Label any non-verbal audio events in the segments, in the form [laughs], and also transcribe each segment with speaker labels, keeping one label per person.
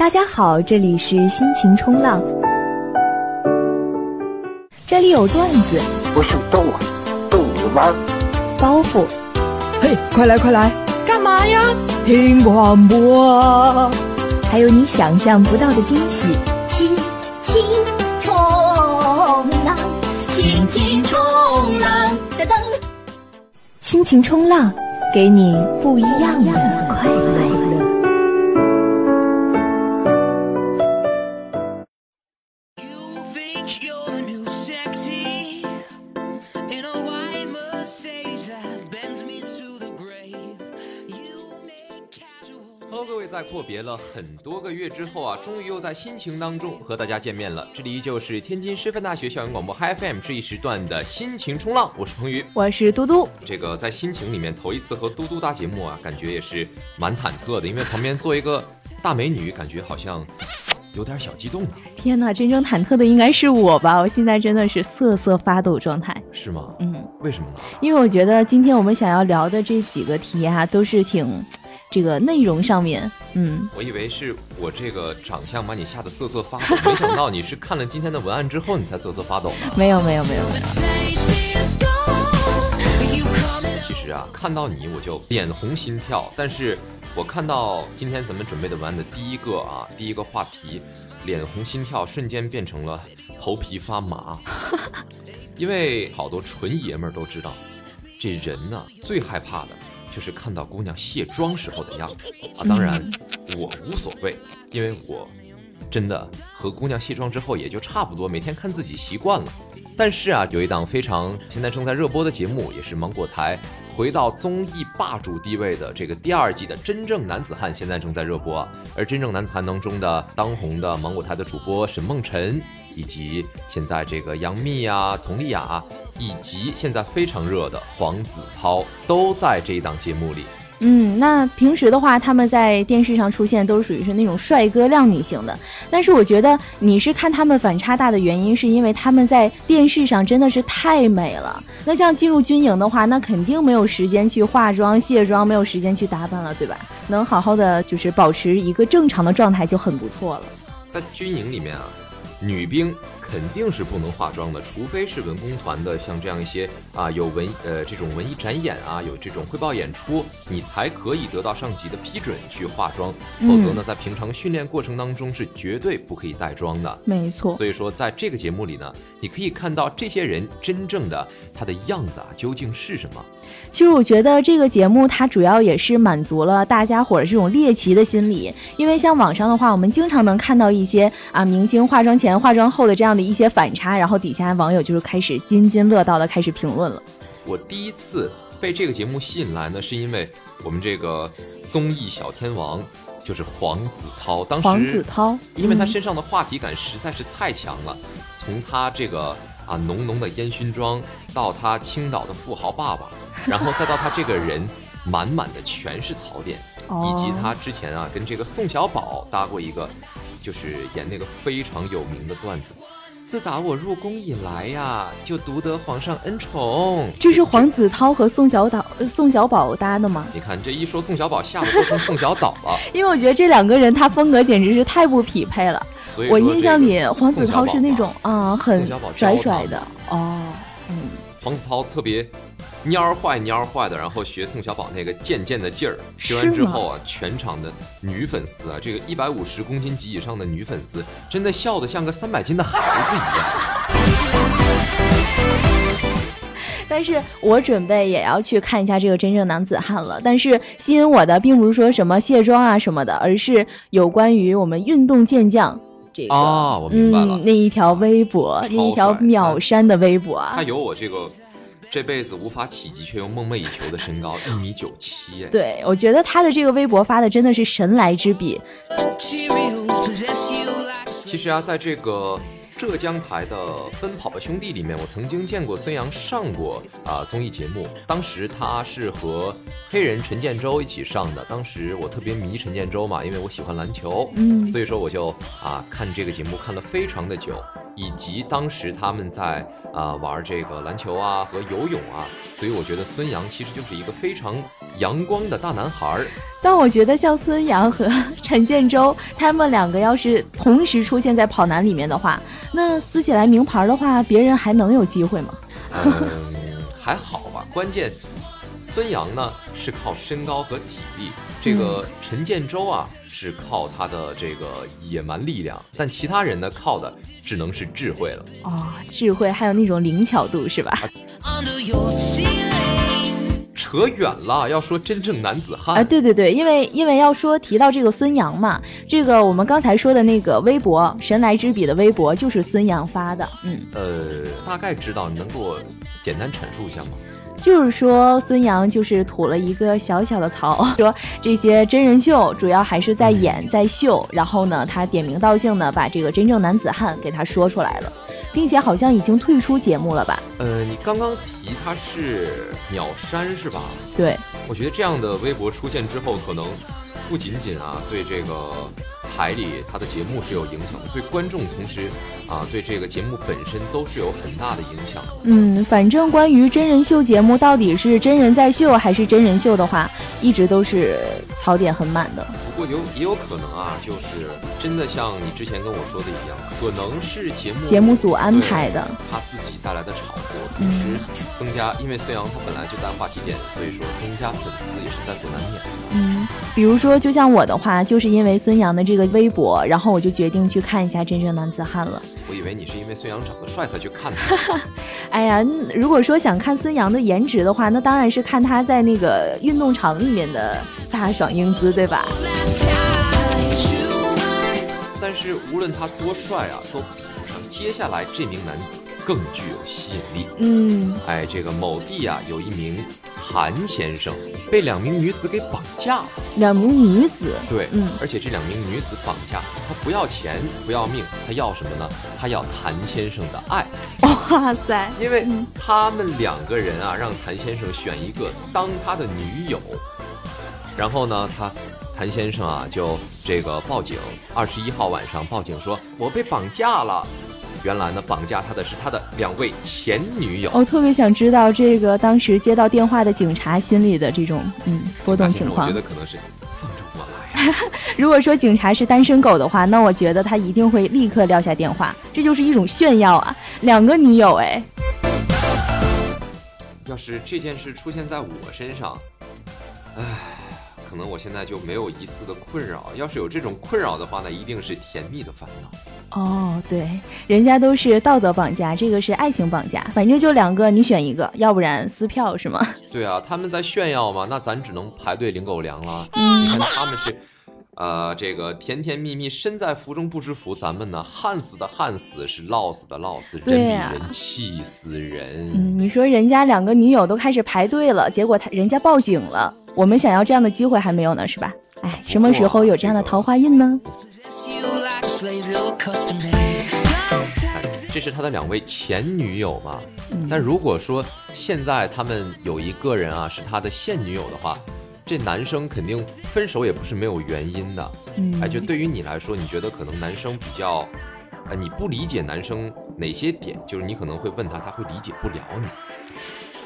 Speaker 1: 大家好，这里是心情冲浪，这里有段子，
Speaker 2: 不是逗啊，逗你玩儿。
Speaker 1: 包袱，
Speaker 3: 嘿，快来快来，干嘛呀？听广播，
Speaker 1: 还有你想象不到的惊喜。
Speaker 4: 心情冲浪，心情冲浪，噔噔。
Speaker 1: 心情冲浪，给你不一样的快乐。
Speaker 5: 别了很多个月之后啊，终于又在心情当中和大家见面了。这里依旧是天津师范大学校园广播 Hi FM 这一时段的心情冲浪，我是彭宇。
Speaker 1: 我是嘟嘟，
Speaker 5: 这个在心情里面头一次和嘟嘟搭节目啊，感觉也是蛮忐忑的，因为旁边坐一个大美女，感觉好像有点小激动啊，
Speaker 6: 天哪，真正忐忑的应该是我吧？我现在真的是瑟瑟发抖状态。
Speaker 5: 是吗？
Speaker 6: 嗯，
Speaker 5: 为什么呢？
Speaker 6: 因为我觉得今天我们想要聊的这几个题啊，都是挺这个内容上面，嗯，
Speaker 5: 我以为是我这个长相把你吓得瑟瑟发抖，没想到你是看了今天的文案之后你才瑟瑟发抖呢。[laughs]
Speaker 6: 没有没有没有。
Speaker 5: 其实啊，看到你我就脸红心跳，但是我看到今天咱们准备的文案的第一个啊，第一个话题，脸红心跳瞬间变成了头皮发麻，[laughs] 因为好多纯爷们儿都知道，这人呢最害怕的就是看到姑娘卸妆时候的样子啊。当然，我无所谓，因为我真的和姑娘卸妆之后也就差不多，每天看自己习惯了。但是啊，有一档非常现在正在热播的节目，也是芒果台回到综艺霸主地位的这个第二季的《真正男子汉》，现在正在热播。而《真正男子汉》当中的当红的芒果台的主播沈梦辰，以及现在这个杨幂啊、佟丽娅，以及现在非常热的黄子韬，都在这一档节目里。
Speaker 6: 嗯，那平时的话，他们在电视上出现都属于是那种帅哥靓女型的，但是我觉得你是看他们反差大的原因，是因为他们在电视上真的是太美了。那像进入军营的话，那肯定没有时间去化妆、卸妆，没有时间去打扮了，对吧？能好好的就是保持一个正常的状态就很不错了。
Speaker 5: 在军营里面啊，女兵肯定是不能化妆的，除非是文工团的，像这样一些啊有文呃这种文艺展演啊，有这种汇报演出，你才可以得到上级的批准去化妆，否则呢，在平常训练过程当中是绝对不可以带妆的。
Speaker 6: 没错，
Speaker 5: 所以说，在这个节目里呢，你可以看到这些人真正的他的样子啊，究竟是什么？
Speaker 6: 其实我觉得这个节目它主要也是满足了大家伙儿这种猎奇的心理，因为像网上的话，我们经常能看到一些啊明星化妆前、化妆后的这样的一些反差，然后底下网友就是开始津津乐道的开始评论了。
Speaker 5: 我第一次被这个节目吸引来呢，是因为我们这个综艺小天王就是黄子韬，当时
Speaker 6: 黄子韬
Speaker 5: 因为他
Speaker 6: 嗯
Speaker 5: 身上的话题感实在是太强了，从他这个啊浓浓的烟熏妆，到他青岛的富豪爸爸，然后再到他这个人满满的全是槽点，
Speaker 6: 哦
Speaker 5: 以及他之前啊跟这个宋小宝搭过一个，就是演那个非常有名的段子。自打我入宫以来呀，就独得皇上恩宠。
Speaker 6: 这是黄子韬和宋小岛、呃宋小宝搭的吗？
Speaker 5: 你看这一说宋小宝，吓得都成宋小岛了。[laughs]
Speaker 6: 因为我觉得这两个人他风格简直是太不匹配了。
Speaker 5: 所以说
Speaker 6: 我印象里黄子韬是那种啊、很拽拽的哦，嗯。
Speaker 5: 黄子韬特别蔫儿坏蔫儿坏的，然后学宋小宝那个贱贱的劲儿，学完之后啊，全场的女粉丝啊，这个一百五十公斤级以上的女粉丝，真的笑得像个三百斤的孩子一样。[laughs]
Speaker 6: 但是我准备也要去看一下这个真正男子汉了。但是吸引我的并不是说什么卸妆啊什么的，而是有关于我们运动健将这个
Speaker 5: 啊我明白了
Speaker 6: 嗯，那一条微博，那一条秒删的微博啊
Speaker 5: 他。有我这个这辈子无法企及却又梦寐以求的身高，一米九七。哎，[laughs]
Speaker 6: 对，我觉得他的这个微博发的真的是神来之笔。
Speaker 5: 其实啊，在这个浙江台的《奔跑吧兄弟》里面，我曾经见过孙杨上过啊、综艺节目，当时他是和黑人陈建州一起上的。当时我特别迷陈建州嘛，因为我喜欢篮球，
Speaker 6: 嗯
Speaker 5: 所以说我就啊看这个节目看了非常的久，以及当时他们在啊玩这个篮球啊和游泳啊，所以我觉得孙杨其实就是一个非常阳光的大男孩儿。
Speaker 6: 但我觉得像孙杨和 [laughs] 陈建州他们两个要是同时出现在跑男里面的话，那撕起来名牌的话，别人还能有机会吗？[laughs]
Speaker 5: 嗯，还好吧。关键，孙杨呢是靠身高和体力，这个陈建州啊是靠他的这个野蛮力量，但其他人呢靠的只能是智慧了。
Speaker 6: 哦，智慧还有那种灵巧度是吧.
Speaker 5: 扯远了，要说真正男子汉，
Speaker 6: 啊，对对对，因为因为要说提到这个孙杨嘛，这个我们刚才说的那个微博神来之笔的微博就是孙杨发的，嗯，
Speaker 5: 呃，大概知道，你能给我简单阐述一下吗？
Speaker 6: 就是说孙杨就是吐了一个小小的槽，[laughs] 说这些真人秀主要还是在演在秀，然后呢，他点名道姓的把这个真正男子汉给他说出来了，并且好像已经退出节目了吧？
Speaker 5: 呃，你刚刚提他是鸟山是吧？
Speaker 6: 对，
Speaker 5: 我觉得这样的微博出现之后，可能不仅仅啊对这个台里他的节目是有影响的，对观众同时啊对这个节目本身都是有很大的影响。
Speaker 6: 嗯，反正关于真人秀节目到底是真人在秀还是真人秀的话，一直都是槽点很满的。
Speaker 5: 不过有也有可能啊，就是真的像你之前跟我说的一样，可能是节目
Speaker 6: 节目组安排的
Speaker 5: 他自己带来的炒作，同时增加，因为孙杨他本来就带话题点，所以说增加粉丝也是在所难免的。
Speaker 6: 嗯，比如说，就像我的话，就是因为孙杨的这个微博，然后我就决定去看一下《真正男子汉》了。
Speaker 5: 我以为你是因为孙杨长得帅才去看的。[laughs]
Speaker 6: 哎呀，嗯如果说想看孙杨的颜值的话，那当然是看他在那个运动场里面的飒爽英姿，对吧.
Speaker 5: 但是无论他多帅啊，都比不上接下来这名男子更具有吸引力。
Speaker 6: 嗯，
Speaker 5: 哎，这个某地啊，有一名谭先生被两名女子给绑架了。
Speaker 6: 两名女子，
Speaker 5: 对，
Speaker 6: 嗯
Speaker 5: 而且这两名女子绑架他，不要钱，不要命，他要什么呢？他要谭先生的爱，[laughs]
Speaker 6: 哇塞，
Speaker 5: 因为他们两个人啊，让谭先生选一个当他的女友，然后呢，他谭先生啊就这个报警，二十一号晚上报警说，我被绑架了。原来呢，绑架他的是他的两位前女友。
Speaker 6: 我特别想知道这个当时接到电话的警察心里的这种嗯波动情况
Speaker 5: 我觉。得可能是放着我来。[laughs]
Speaker 6: 如果说警察是单身狗的话，那我觉得他一定会立刻撂下电话，这就是一种炫耀啊！两个女友哎，
Speaker 5: 要是这件事出现在我身上，唉，可能我现在就没有一丝的困扰。要是有这种困扰的话，那一定是甜蜜的烦恼。
Speaker 6: 哦，对，人家都是道德绑架，这个是爱情绑架，反正就两个，你选一个，要不然撕票是吗？[laughs]
Speaker 5: 对啊，他们在炫耀嘛，那咱只能排队领狗粮了。
Speaker 6: 嗯
Speaker 5: 你看他们是，呃，这个甜甜蜜蜜，身在福中不知福。咱们呢，旱死的旱死，是涝死的涝死，人比人气死人。
Speaker 6: 嗯，你说人家两个女友都开始排队了，结果他人家报警了，我们想要这样的机会还没有呢，是吧？哎，什么时候有这样的桃花运呢
Speaker 5: 这是他的两位前女友嘛？
Speaker 6: 嗯
Speaker 5: 但如果说现在他们有一个人啊是他的现女友的话，这男生肯定分手也不是没有原因的。
Speaker 6: 嗯，
Speaker 5: 哎，就对于你来说，你觉得可能男生比较，呃，你不理解男生哪些点，就是你可能会问他，他会理解不了你。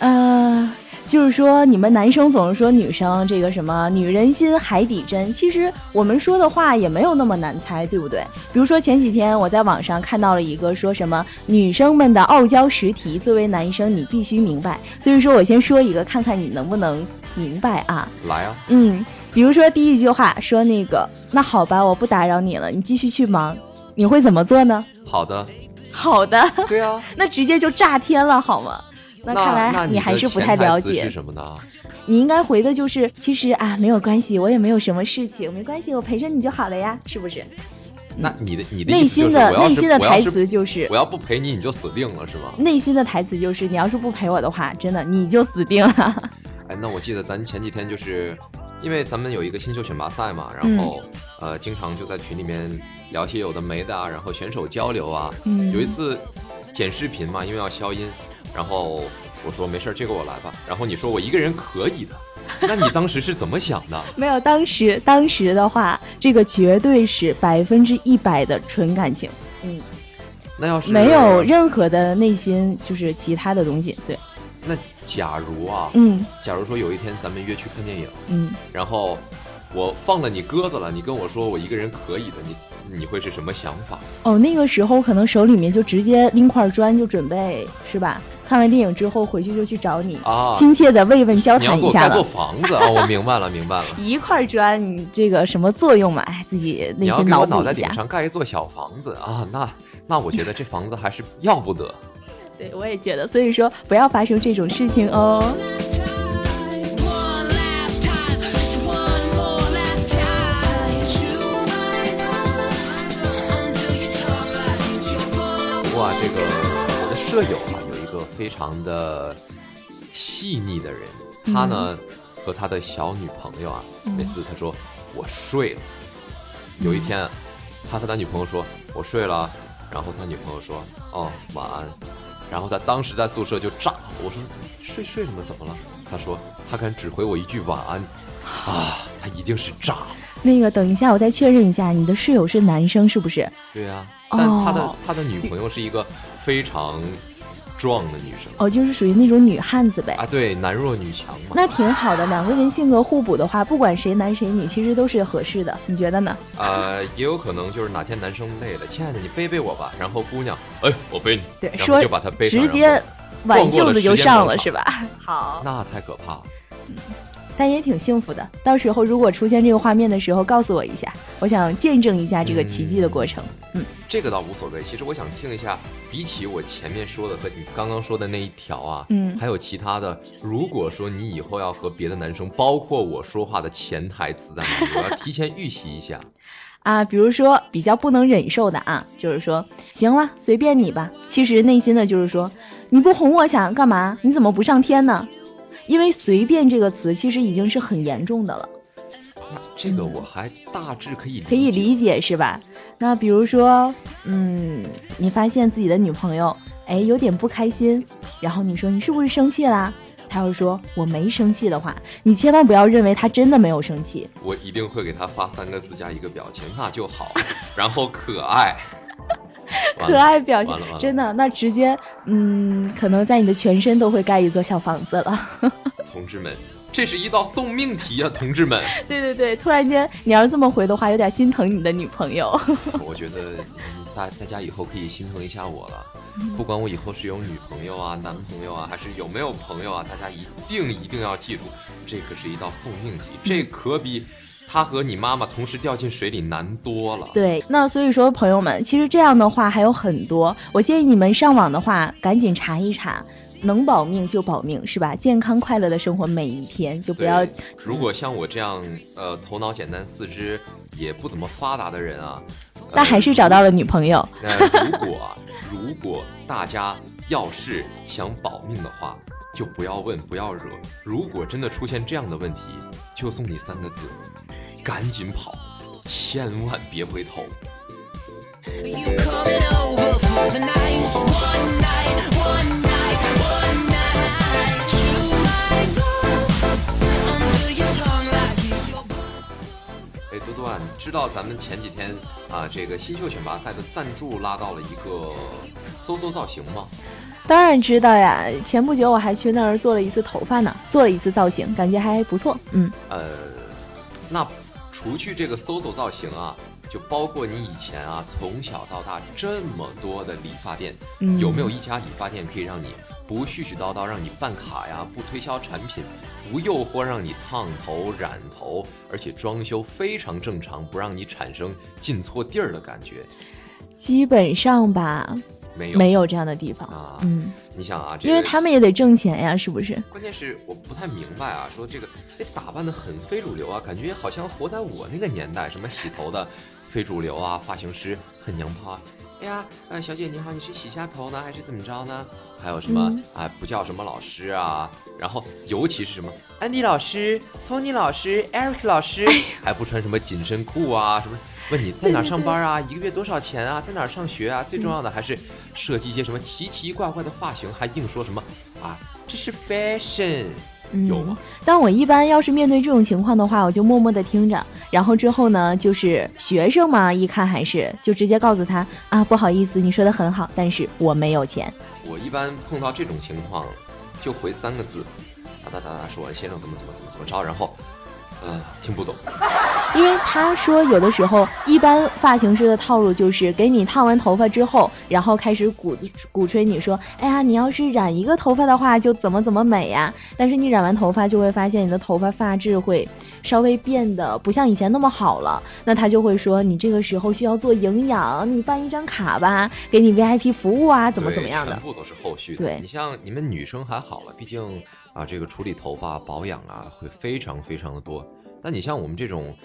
Speaker 6: 呃，就是说你们男生总是说女生这个什么女人心海底针，其实我们说的话也没有那么难猜，对不对？比如说前几天我在网上看到了一个说什么女生们的傲娇十题，作为男生你必须明白。所以说我先说一个，看看你能不能明白啊。
Speaker 5: 来啊，
Speaker 6: 嗯，比如说第一句话说那个，那好吧，我不打扰你了，你继续去忙，你会怎么做呢？
Speaker 5: 好的，
Speaker 6: 好的，
Speaker 5: 对啊。[laughs]
Speaker 6: 那直接就炸天了，好吗？那
Speaker 5: 那
Speaker 6: 看来
Speaker 5: 你
Speaker 6: 还是不太了解
Speaker 5: 是。什么呢？
Speaker 6: 你应该回的就是，其实啊，没有关系，我也没有什么事情，没关系，我陪着你就好了呀，是不是？
Speaker 5: 那你的你的
Speaker 6: 内心的内心的台词就是
Speaker 5: 我，要不陪你，你就死定了，是吗？
Speaker 6: 内心的台词就是，你要是不陪我的话，真的你就死定了。[laughs]
Speaker 5: 哎，那我记得咱前几天就是，因为咱们有一个新秀选拔赛嘛，然
Speaker 6: 嗯
Speaker 5: 后、呃，经常就在群里面聊些有的没的啊，然后选手交流啊。
Speaker 6: 嗯
Speaker 5: 有一次剪视频嘛，因为要消音，然后我说没事儿，这个我来吧。然后你说我一个人可以的，[laughs] 那你当时是怎么想的？[laughs]
Speaker 6: 没有，当时当时的话，这个绝对是百分之一百的纯感情，嗯，
Speaker 5: 那要是
Speaker 6: 没有任何的内心就是其他的东西。对，
Speaker 5: 那假如啊，
Speaker 6: 嗯
Speaker 5: 假如说有一天咱们约去看电影，
Speaker 6: 嗯，
Speaker 5: 然后我放了你鸽子了，你跟我说我一个人可以的，你你会是什么想法？
Speaker 6: 哦，那个时候可能手里面就直接拎块砖就准备是吧？看完电影之后回去就去找你，
Speaker 5: 啊
Speaker 6: 亲切的慰问交谈一下
Speaker 5: 给我盖座。房子啊！[laughs] 我明白了，明白了。
Speaker 6: 一块砖，你这个什么作用嘛？哎，自己内
Speaker 5: 你要
Speaker 6: 心
Speaker 5: 给我脑袋
Speaker 6: 脑补一下。
Speaker 5: 顶上盖一座小房子啊，那那我觉得这房子还是要不得。[laughs]
Speaker 6: 对，我也觉得，所以说不要发生这种事情哦。
Speaker 5: 这个我的舍友啊，有一个非常的细腻的人，他呢和他的小女朋友啊，每次他说我睡了，有一天他和他女朋友说我睡了，然后他女朋友说哦晚安，然后他当时在宿舍就炸了，我说睡睡了吗？怎么了？他说他敢只回我一句晚安，啊，他一定是炸了。
Speaker 6: 那个，等一下，我再确认一下，你的室友是男生是不是？
Speaker 5: 对呀、但他的、
Speaker 6: 哦
Speaker 5: 他的女朋友是一个非常 strong 的女生
Speaker 6: 哦，就是属于那种女汉子呗。
Speaker 5: 啊，对，男弱女强嘛。
Speaker 6: 那挺好的，两个人性格互补的话，不管谁男谁女，其实都是合适的。你觉得呢？
Speaker 5: 呃，也有可能就是哪天男生累了，亲爱的，你背背我吧。然后姑娘，哎，我背你，
Speaker 6: 对，说
Speaker 5: 就把他背上，
Speaker 6: 直接挽袖子就上了，是吧？好，
Speaker 5: 那太可怕了。
Speaker 6: 但也挺幸福的。到时候如果出现这个画面的时候，告诉我一下，我想见证一下这个奇迹的过程。嗯，
Speaker 5: 这个倒无所谓。其实我想听一下，比起我前面说的和你刚刚说的那一条啊，
Speaker 6: 嗯
Speaker 5: 还有其他的。如果说你以后要和别的男生，包括我说话的潜台词在哪里，我要提前预习一下。[laughs]
Speaker 6: 啊，比如说比较不能忍受的啊，就是说，行了，随便你吧。其实内心的就是说，你不哄我想干嘛？你怎么不上天呢？因为“随便”这个词其实已经是很严重的了，
Speaker 5: 那这个我还大致可以
Speaker 6: 可以理解是吧？那比如说，嗯，你发现自己的女朋友哎有点不开心，然后你说你是不是生气啦？他要说我没生气的话，你千万不要认为他真的没有生气，
Speaker 5: 我一定会给他发三个字加一个表情，那就好，然后可爱，[laughs]
Speaker 6: 可爱表情真的那直接嗯，可能在你的全身都会盖一座小房子了。[laughs]
Speaker 5: 同志们，这是一道送命题啊，同志们，[laughs]
Speaker 6: 对对对，突然间你要是这么回的话，有点心疼你的女朋友。
Speaker 5: 我觉得嗯大大家以后可以心疼一下我了，
Speaker 6: 嗯
Speaker 5: 不管我以后是有女朋友啊、男朋友啊，还是有没有朋友啊，大家一定一定要记住，这可是一道送命题，这
Speaker 6: 嗯
Speaker 5: 可比他和你妈妈同时掉进水里难多了。
Speaker 6: 对，那所以说朋友们，其实这样的话还有很多，我建议你们上网的话，赶紧查一查，能保命就保命，是吧？健康快乐的生活每一天，就不要，
Speaker 5: 如果像我这样，呃，头脑简单、四肢也不怎么发达的人啊，呃
Speaker 6: 但还是找到了女朋友。
Speaker 5: 那如果啊如果大家要是想保命的话，就不要问，不要惹。如果真的出现这样的问题，就送你三个字：赶紧跑，千万别回头。哎，多多啊，你知道咱们前几天啊，这个新秀选拔赛的赞助拉到了一个搜搜造型吗？
Speaker 6: 当然知道呀，前不久我还去那儿做了一次头发呢，做了一次造型，感觉还不错。嗯，
Speaker 5: 呃，那除去这个搜搜造型啊，就包括你以前啊从小到大这么多的理发店，
Speaker 6: 嗯
Speaker 5: 有没有一家理发店可以让你不絮絮叨叨，让你办卡呀，不推销产品，不诱惑让你烫头染头，而且装修非常正常，不让你产生进错地儿的感觉？
Speaker 6: 基本上吧，
Speaker 5: 没有，
Speaker 6: 没有这样的地方。
Speaker 5: 啊。
Speaker 6: 嗯，
Speaker 5: 你想啊，这
Speaker 6: 因为他们也得挣钱呀，是不是？
Speaker 5: 关键是我不太明白啊，说这个这打扮的很非主流啊，感觉好像活在我那个年代，什么洗头的 [laughs] 非主流啊，发型师很娘炮啊。哎呀，呃，小姐你好，你是洗下头呢，还是怎么着呢？还有什么
Speaker 6: 嗯
Speaker 5: 啊、不叫什么老师啊？然后尤其是什么安迪老师、Tony 老师、Eric 老师，还不穿什么紧身裤啊？什么？问你在哪儿上班啊？一个月多少钱啊？在哪儿上学啊？最重要的还是设计一些什么奇奇怪怪的发型，还硬说什么啊，这是 fashion，有吗？
Speaker 6: 但我一般要是面对这种情况的话，我就默默的听着，然后之后呢，就是学生嘛，一看还是就直接告诉他啊，不好意思，你说的很好，但是我没有钱。
Speaker 5: 我一般碰到这种情况，就回三个字，哒哒哒哒，说完先生怎么怎么怎么怎么着，然后，呃，听不懂。
Speaker 6: 因为他说有的时候，一般发型师的套路就是给你烫完头发之后，然后开始鼓鼓吹你说，哎呀，你要是染一个头发的话，就怎么怎么美呀。但是你染完头发就会发现你的头发发质会稍微变得不像以前那么好了，那他就会说你这个时候需要做营养，你办一张卡吧，给你 VIP 服务啊，怎么怎么样的
Speaker 5: 全。部都是后续的。
Speaker 6: 对
Speaker 5: 你像你们女生还好了，毕竟啊，这个处理头发保养啊会非常非常的多。但你像我们这种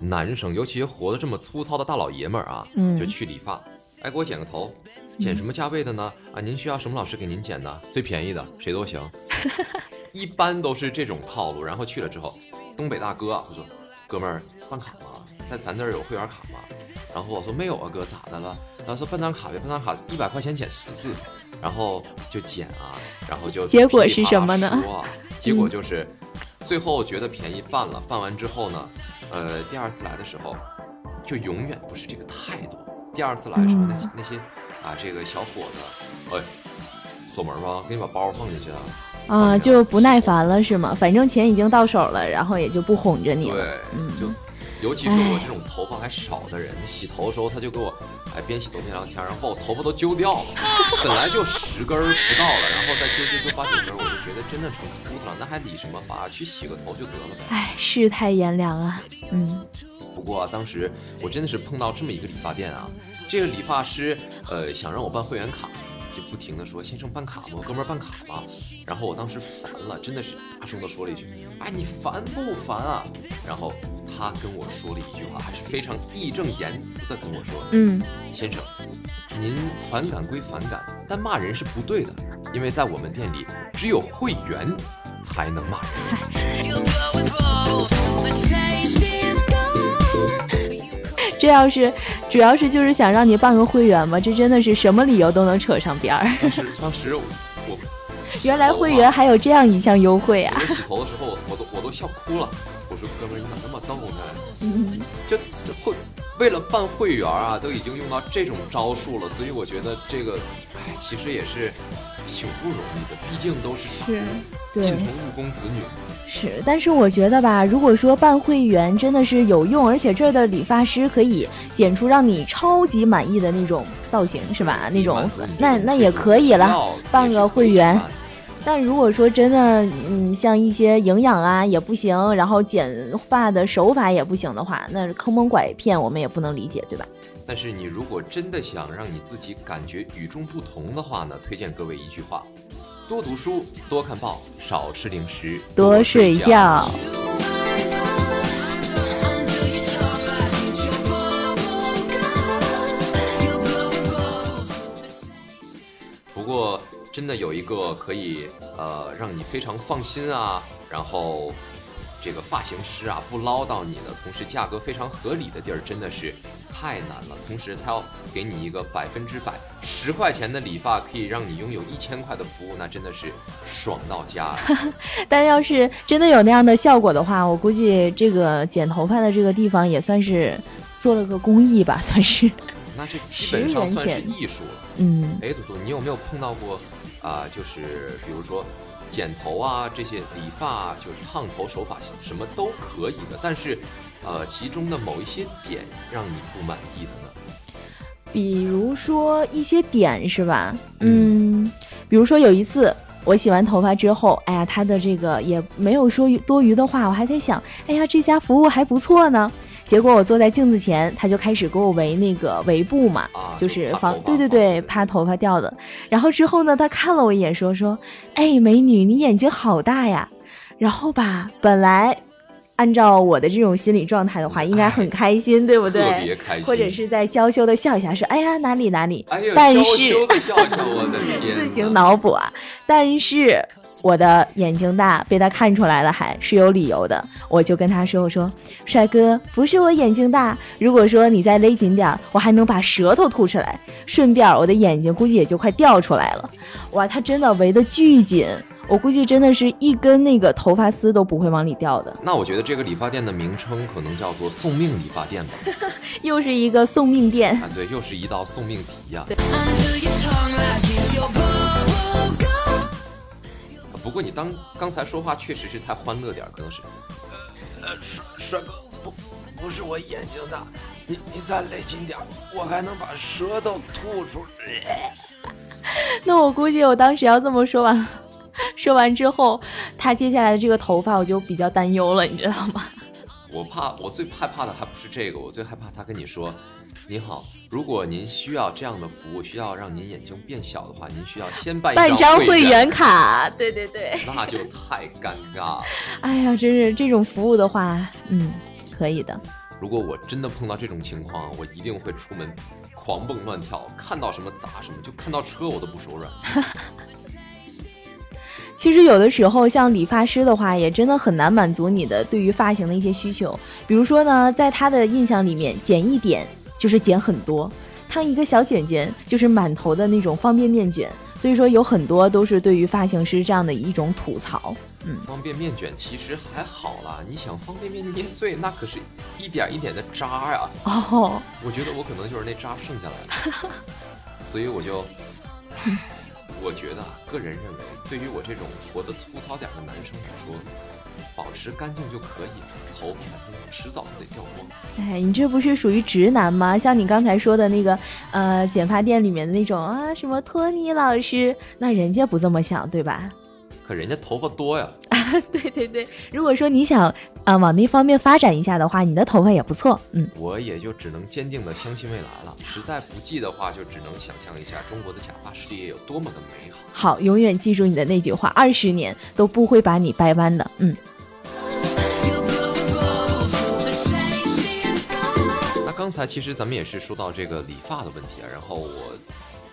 Speaker 5: 男生，尤其活得这么粗糙的大老爷们儿啊，
Speaker 6: 嗯
Speaker 5: 就去理发，哎，给我剪个头，剪什么价位的呢？啊，您需要什么老师给您剪的？最便宜的，谁都行。[laughs] 一般都是这种套路，然后去了之后，东北大哥啊，我说哥们儿办卡吗？在咱这儿有会员卡吗？然后我说没有啊哥，咋的了？他说办张卡呗，办张卡一百块钱减十次，然后就减啊，然后就
Speaker 6: 结果是什么呢
Speaker 5: 说啊 [laughs] 结果就是最后觉得便宜办了，办完之后呢，呃，第二次来的时候就永远不是这个态度。第二次来的时候，那些那些啊，这个小伙子，哎，锁门吗，给你把包放进去啊。
Speaker 6: 啊，就不耐烦了是吗？反正钱已经到手了，然后也就不哄着你
Speaker 5: 对
Speaker 6: 了。，嗯
Speaker 5: 就尤其是我这种头发还少的人，洗头的时候他就给我哎边洗头边聊天，然后把我头发都揪掉了，[laughs] 本来就十根儿不到了，然后再揪揪揪八九根儿，我就觉得真的成秃子了，那还理什么发？去洗个头就得了呗。
Speaker 6: 哎，世态炎凉啊。嗯
Speaker 5: 不过、啊、当时我真的是碰到这么一个理发店啊，这个理发师呃想让我办会员卡，就不停的说先生办卡吗？哥们儿办卡吧。然后我当时烦了，真的是大声的说了一句：“哎，你烦不烦啊？”然后他跟我说了一句话，还是非常义正言辞的跟我说：“
Speaker 6: 嗯，
Speaker 5: 先生，您反感归反感，但骂人是不对的，因为在我们店里只有会员才能骂人。” [laughs]
Speaker 6: 这要是主要是就是想让你办个会员嘛，这真的是什么理由都能扯上边儿。
Speaker 5: 当时当时我 [laughs]
Speaker 6: 原来会员还有这样一项优惠啊！
Speaker 5: 我洗头的时候，我我都我都笑哭了。我说哥们儿，你咋那么逗呢？
Speaker 6: 嗯，[laughs]
Speaker 5: 就就会为了办会员啊，都已经用到这种招数了，所以我觉得这个，哎，其实也是挺不容易的，毕竟都是
Speaker 6: 是
Speaker 5: 进城务工子女。
Speaker 6: 是，但是我觉得吧，如果说办会员真的是有用，而且这儿的理发师可以剪出让你超级满意的那种造型，是吧？那种那那也可以了，办个会员。但如果说真的，嗯，像一些营养啊也不行，然后剪发的手法也不行的话，那坑蒙拐骗我们也不能理解，对吧？
Speaker 5: 但是你如果真的想让你自己感觉与众不同的话呢，推荐各位一句话：多读书，多看报，少吃零食，
Speaker 6: 多睡觉。
Speaker 5: 不过，真的有一个可以呃让你非常放心啊，然后这个发型师啊不唠叨你的，同时价格非常合理的地儿，真的是太难了。同时，他要给你一个百分之百十块钱的理发，可以让你拥有一千块的服务，那真的是爽到家啊！[laughs]
Speaker 6: 但要是真的有那样的效果的话，我估计这个剪头发的这个地方也算是做了个公益吧，算是。[laughs]
Speaker 5: 那这基本上算是
Speaker 6: 10元钱
Speaker 5: 艺术了。
Speaker 6: 嗯，
Speaker 5: 哎，嘟嘟，你有没有碰到过啊、就是比如说剪头啊，这些理发啊，就是烫头手法什么都可以的，但是呃，其中的某一些点让你不满意的呢？
Speaker 6: 比如说一些点是吧？嗯，比如说有一次我洗完头发之后，哎呀，他的这个也没有说多余的话，我还在想，哎呀，这家服务还不错呢。结果我坐在镜子前，他就开始给我围那个围布嘛，
Speaker 5: 啊
Speaker 6: 就是防对对对，怕头发掉的。然后之后呢，他看了我一眼，说说，哎，美女，你眼睛好大呀。然后吧，本来按照我的这种心理状态的话，应该很开心，[laughs] 对不对？
Speaker 5: 特别开心
Speaker 6: 或者是在娇羞的笑一下，说：“哎呀，哪里哪里。
Speaker 5: 哎呀，
Speaker 6: 但
Speaker 5: 娇
Speaker 6: 是
Speaker 5: 羞的笑笑，我的天哪！[laughs]
Speaker 6: 自行脑补啊。但是我的眼睛大，被他看出来了，还是有理由的。我就跟他说：“我说，帅哥，不是我眼睛大，如果说你再勒紧点儿，我还能把舌头吐出来，顺便我的眼睛估计也就快掉出来了。”哇，他真的围得巨紧，我估计真的是一根那个头发丝都不会往里掉的。[laughs]
Speaker 5: 那我觉得这个理发店的名称可能叫做送命理发店吧。[laughs]
Speaker 6: 又是一个送命店。
Speaker 5: 啊，对，又是一道送命题呀、过你当刚才说话确实是太欢乐点儿，可能是，呃呃，帅帅哥，不不是我眼睛大，你你再勒紧点儿，我还能把舌头吐出来。[laughs]
Speaker 6: 那我估计我当时要这么说完，说完之后，他接下来的这个头发我就比较担忧了，你知道吗？
Speaker 5: 我怕，我最害怕的还不是这个，我最害怕他跟你说，你好，如果您需要这样的服务，需要让您眼睛变小的话，您需要先办
Speaker 6: 办张会员，卡，对对对。
Speaker 5: 那就太尴尬了。
Speaker 6: 哎呀，真是这种服务的话，嗯，可以的。
Speaker 5: 如果我真的碰到这种情况，我一定会出门狂蹦乱跳，看到什么砸什么，就看到车我都不手软。[laughs]
Speaker 6: 其实有的时候，像理发师的话，也真的很难满足你的对于发型的一些需求。比如说呢，在他的印象里面，剪一点就是剪很多，烫一个小卷卷就是满头的那种方便面卷。所以说，有很多都是对于发型师这样的一种吐槽。嗯，
Speaker 5: 方便面卷其实还好啦，你想方便面捏碎，那可是一点一点的渣呀。
Speaker 6: 哦，
Speaker 5: 我觉得我可能就是那渣剩下来的，[laughs] 所以我就，我觉得啊，个人认为，对于我这种活得粗糙点的男生来说，保持干净就可以了，头发迟早得掉光。
Speaker 6: 哎，你这不是属于直男吗？像你刚才说的那个，呃，剪发店里面的那种啊，什么托尼老师，那人家不这么想，对吧？
Speaker 5: 可人家头发多呀，[laughs]
Speaker 6: 对对对，如果说你想啊、呃往那方面发展一下的话，你的头发也不错，嗯。
Speaker 5: 我也就只能坚定的相信未来了。实在不济的话，就只能想象一下中国的假发事业有多么的美好。
Speaker 6: 好，永远记住你的那句话，二十年都不会把你掰弯的。嗯.
Speaker 5: 那刚才其实咱们也是说到这个理发的问题啊，然后我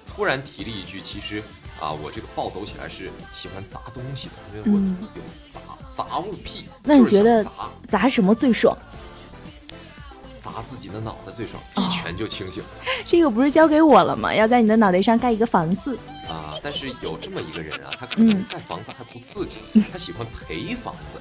Speaker 5: 突然提了一句，其实啊，我这个暴走起来是喜欢砸东西的，因为我
Speaker 6: 嗯
Speaker 5: 有砸杂物癖。
Speaker 6: 那你觉得
Speaker 5: 砸
Speaker 6: 砸什么最爽？
Speaker 5: 砸自己的脑袋最爽，
Speaker 6: 哦
Speaker 5: 一拳就清醒 [laughs]
Speaker 6: 这个不是交给我了吗？要在你的脑袋上盖一个房子。
Speaker 5: 啊！但是有这么一个人啊，他可能
Speaker 6: 嗯
Speaker 5: 盖房子还不刺激，他喜欢赔房子。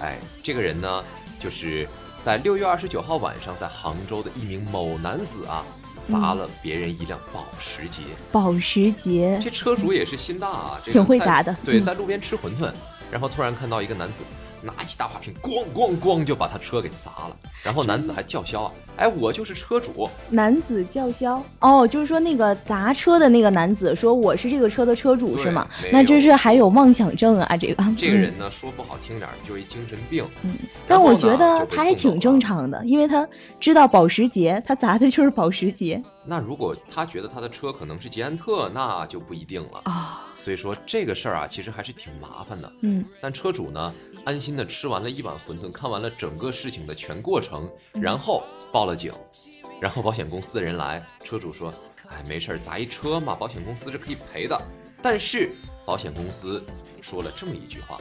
Speaker 5: 哎，这个人呢，就是在六月二十九号晚上，在杭州的一名某男子啊，砸了别人一辆保时捷。
Speaker 6: 保时捷，
Speaker 5: 这车主也是心大啊，这个
Speaker 6: 挺会
Speaker 5: 在
Speaker 6: 砸的。
Speaker 5: 对，
Speaker 6: 嗯。
Speaker 5: 在路边吃馄饨，然后突然看到一个男子拿起大花瓶，咣咣咣就把他车给砸了。然后男子还叫嚣啊，哎，我就是车主。
Speaker 6: 男子叫嚣哦，就是说那个砸车的那个男子说我是这个车的车主是吗？那这是还有妄想症啊，这个 [laughs] 嗯
Speaker 5: 这个人呢，说不好听点儿，就是一精神病。嗯但
Speaker 6: 我觉得他还挺正常的，因为他知道保时捷，他砸的就是保时捷
Speaker 5: 那如果他觉得他的车可能是捷安特，那就不一定了。
Speaker 6: 啊。
Speaker 5: 所以说这个事儿啊，其实还是挺麻烦的。
Speaker 6: 嗯，
Speaker 5: 但车主呢，安心的吃完了一碗馄饨，看完了整个事情的全过程，然后报了警，然后保险公司的人来，车主说：“哎，没事儿，砸一车嘛，保险公司是可以赔的。”但是保险公司说了这么一句话：“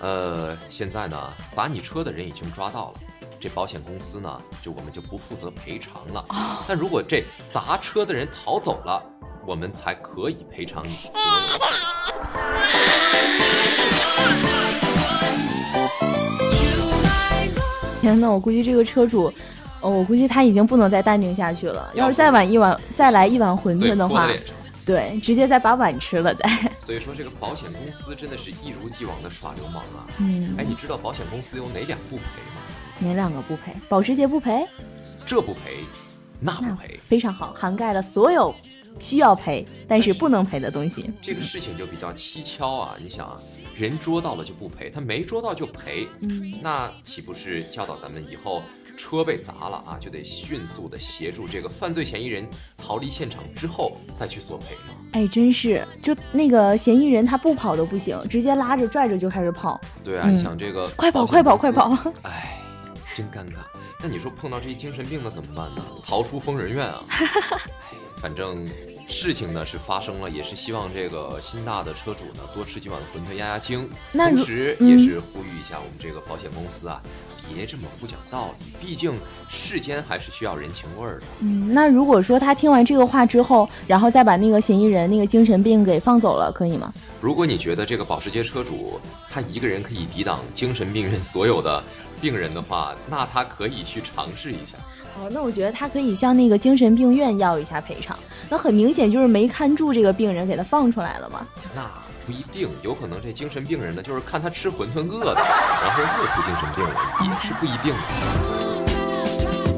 Speaker 5: 呃，现在呢，砸你车的人已经抓到了。”这保险公司呢，就我们就不负责赔偿了。但如果这砸车的人逃走了，我们才可以赔偿你所有的损失。
Speaker 6: 天呐，我估计这个车主，哦，我估计他已经不能再淡定下去了。要是再碗一碗，再来一碗馄，饨的话。对，直接再把碗吃了再。
Speaker 5: 所以说，这个保险公司真的是一如既往的耍流氓啊！
Speaker 6: 嗯，
Speaker 5: 哎，你知道保险公司有哪两不赔吗？
Speaker 6: 哪两个不赔？保时捷不赔，
Speaker 5: 这不赔，那不赔。
Speaker 6: 非常好，涵盖了所有需要赔但是不能赔的东西。
Speaker 5: 这个事情就比较蹊跷啊！你想啊，人捉到了就不赔，他没捉到就赔，
Speaker 6: 嗯，
Speaker 5: 那岂不是教导咱们以后车被砸了啊，就得迅速的协助这个犯罪嫌疑人逃离现场之后再去索赔吗。
Speaker 6: 哎，真是，就那个嫌疑人他不跑都不行，直接拉着拽着就开始跑。
Speaker 5: 对啊，
Speaker 6: 嗯
Speaker 5: 你想这个
Speaker 6: 快跑快跑快跑
Speaker 5: 哎，真尴尬。那你说碰到这些精神病的怎么办呢？逃出疯人院啊！[laughs] 哎反正事情呢是发生了，也是希望这个新大的车主呢多吃几碗馄饨压压惊。同时
Speaker 6: 嗯
Speaker 5: 也是呼吁一下我们这个保险公司啊，别这么不讲道理，毕竟世间还是需要人情味儿的。
Speaker 6: 嗯，那如果说他听完这个话之后，然后再把那个嫌疑人那个精神病给放走了，可以吗？
Speaker 5: 如果你觉得这个保时捷车主他一个人可以抵挡精神病人所有的病人的话，那他可以去尝试一下。
Speaker 6: 哦，那我觉得他可以向那个精神病院要一下赔偿。那很明显就是没看住这个病人，给他放出来了嘛。
Speaker 5: 那不一定，有可能这精神病人呢，就是看他吃馄饨饿的，然后饿出精神病来，也是不一定的。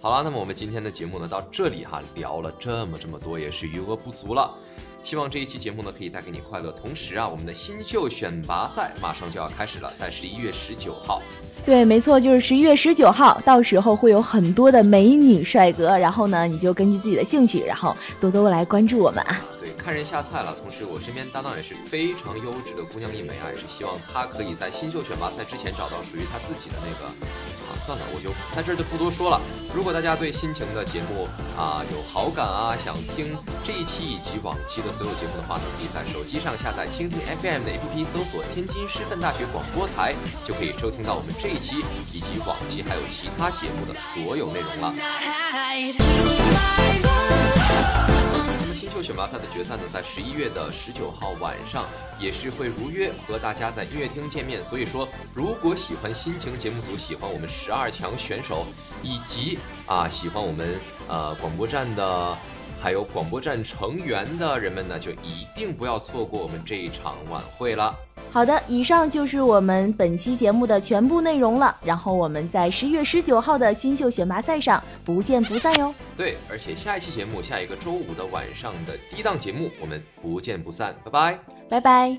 Speaker 5: 好了，那么我们今天的节目呢，到这里哈，聊了这么这么多，也是余额不足了。希望这一期节目呢，可以带给你快乐。同时啊，我们的新秀选拔赛马上就要开始了，在十一月十九号。
Speaker 6: 对，没错，就是十一月十九号，到时候会有很多的美女帅哥，然后呢，你就根据自己的兴趣，然后多多来关注我们啊。
Speaker 5: 看人下菜了。同时，我身边搭档也是非常优质的姑娘一枚啊，也是希望她可以在新秀选拔赛之前找到属于她自己的那个啊。算了，我就在这儿就不多说了。如果大家对心情的节目啊有好感啊，想听这一期以及往期的所有节目的话呢，可以在手机上下载蜻蜓 FM 的 APP，搜索天津师范大学广播台，就可以收听到我们这一期以及往期还有其他节目的所有内容了。选秀选拔赛的决赛呢，在十一月的十九号晚上，也是会如约和大家在音乐厅见面。所以说，如果喜欢心情节目组，喜欢我们十二强选手，以及啊喜欢我们呃广播站的，还有广播站成员的人们呢，就一定不要错过我们这一场晚会了。
Speaker 6: 好的，以上就是我们本期节目的全部内容了。然后我们在十月十九号的新秀选拔赛上不见不散哟。
Speaker 5: 对，而且下一期节目，下一个周五的晚上的第一档节目，我们不见不散，拜拜。
Speaker 6: 拜拜。